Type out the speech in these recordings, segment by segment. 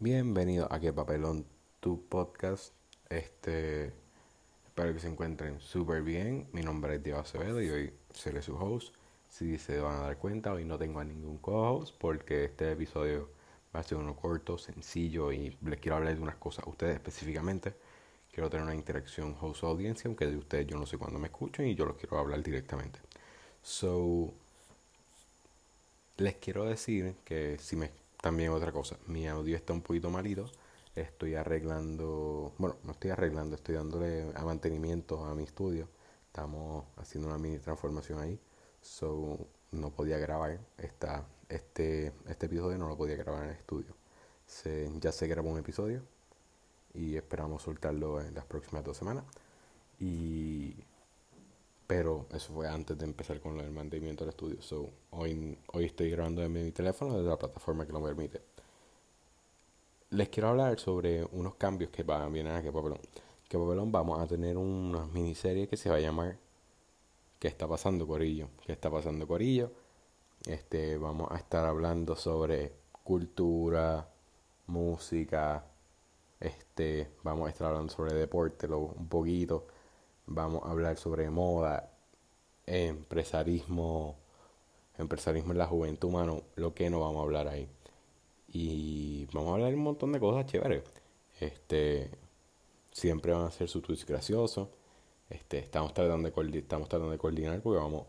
Bienvenido a Que Papelón, tu podcast. Este, espero que se encuentren súper bien. Mi nombre es Diego Acevedo y hoy seré su host. Si se van a dar cuenta, hoy no tengo a ningún co-host porque este episodio va a ser uno corto, sencillo y les quiero hablar de unas cosas a ustedes específicamente. Quiero tener una interacción host-audiencia, aunque de ustedes yo no sé cuándo me escuchen y yo los quiero hablar directamente. So, les quiero decir que si me también otra cosa, mi audio está un poquito malito. Estoy arreglando, bueno, no estoy arreglando, estoy dándole a mantenimiento a mi estudio. Estamos haciendo una mini transformación ahí. So, no podía grabar esta, este, este episodio, no lo podía grabar en el estudio. Se, ya se grabó un episodio y esperamos soltarlo en las próximas dos semanas. Y pero eso fue antes de empezar con el mantenimiento del estudio. So, hoy, hoy estoy grabando en mi teléfono desde la plataforma que lo permite. Les quiero hablar sobre unos cambios que van, vienen a Que Papelón. Que Papelón vamos a tener una miniserie que se va a llamar ¿Qué está pasando Corillo? ¿Qué está pasando Corillo? Este, vamos a estar hablando sobre cultura, música, este, vamos a estar hablando sobre deporte lo, un poquito vamos a hablar sobre moda, empresarismo, empresarismo en la juventud humano, lo que no vamos a hablar ahí. Y vamos a hablar un montón de cosas chéveres. Este, siempre van a ser su tweets graciosos. Este, estamos tratando de estamos tratando de coordinar porque vamos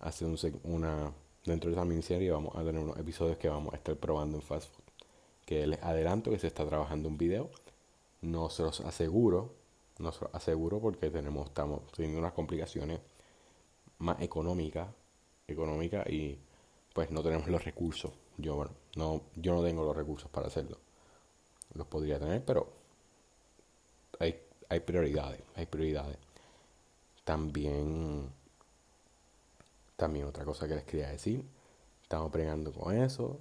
a hacer un, una dentro de esa miniserie vamos a tener unos episodios que vamos a estar probando en fast food. Que les adelanto que se está trabajando un video. No se los aseguro nos aseguro porque tenemos, estamos teniendo unas complicaciones más económicas, económicas y pues no tenemos los recursos. Yo, bueno, no, yo no tengo los recursos para hacerlo. Los podría tener, pero hay, hay prioridades, hay prioridades. También, también otra cosa que les quería decir, estamos pregando con eso.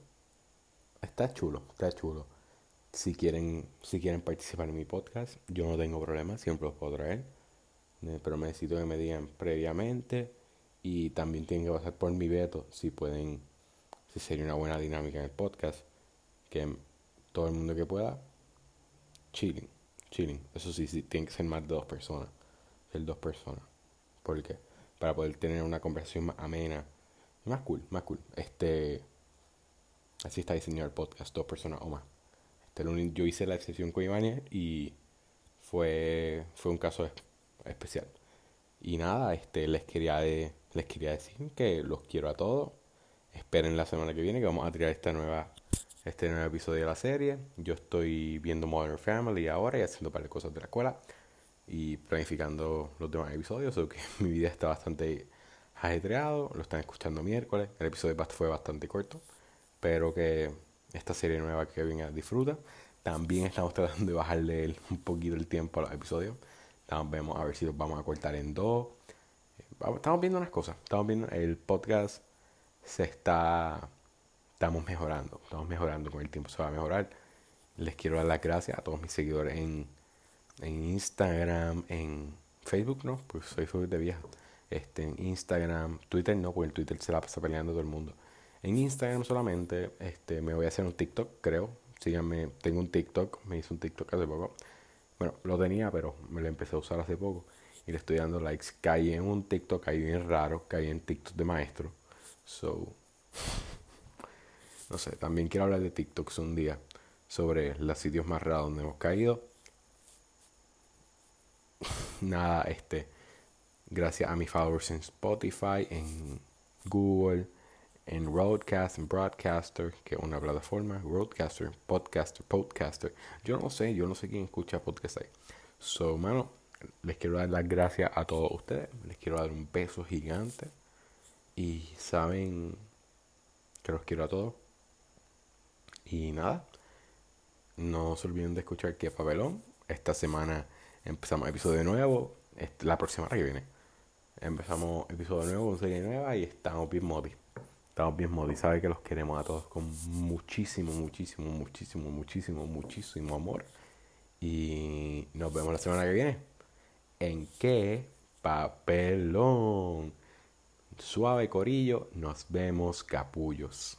Está chulo, está chulo. Si quieren, si quieren participar en mi podcast, yo no tengo problema, siempre los puedo traer. Eh, pero necesito que me digan previamente y también tienen que pasar por mi veto si pueden, si sería una buena dinámica en el podcast. Que todo el mundo que pueda, chilling, chilling. Eso sí, sí tienen que ser más de dos personas, ser dos personas. ¿Por qué? Para poder tener una conversación más amena, más cool, más cool. Este, así está diseñado el podcast, dos personas o más. Yo hice la excepción con Ivania y fue, fue un caso especial. Y nada, este, les, quería les quería decir que los quiero a todos. Esperen la semana que viene que vamos a tirar esta nueva, este nuevo episodio de la serie. Yo estoy viendo Modern Family ahora y haciendo para cosas de la escuela y planificando los demás episodios. O que mi vida está bastante ajetreado. Lo están escuchando miércoles. El episodio fue bastante corto. Pero que esta serie nueva que venga disfruta. También estamos tratando de bajarle un poquito el tiempo a los episodios. Estamos, vemos a ver si los vamos a cortar en dos. Estamos viendo unas cosas. Estamos viendo el podcast se está estamos mejorando. Estamos mejorando con el tiempo se va a mejorar. Les quiero dar las gracias a todos mis seguidores en, en Instagram, en Facebook, no, pues soy Facebook de vieja. Este, en Instagram, Twitter no, porque el Twitter se la pasa peleando todo el mundo. En Instagram solamente, este, me voy a hacer un TikTok, creo. Síganme, tengo un TikTok, me hice un TikTok hace poco. Bueno, lo tenía, pero me lo empecé a usar hace poco. Y le estoy dando likes. Caí en un TikTok ahí bien raro, caí en TikTok de maestro. So, no sé, también quiero hablar de TikToks un día. Sobre los sitios más raros donde hemos caído. Nada, este. Gracias a mis followers en Spotify, en Google en Roadcast, en Broadcaster, que es una plataforma, Roadcaster, Podcaster, Podcaster. Yo no sé, yo no sé quién escucha podcast ahí. So, mano, les quiero dar las gracias a todos ustedes. Les quiero dar un beso gigante. Y saben que los quiero a todos. Y nada, no se olviden de escuchar que Papelón. Esta semana empezamos episodio nuevo. La próxima que viene. Empezamos episodio nuevo con serie nueva y estamos bien móviles. Estamos bien y sabe que los queremos a todos con muchísimo, muchísimo, muchísimo, muchísimo, muchísimo amor. Y nos vemos la semana que viene. ¿En qué papelón? Suave corillo, nos vemos capullos.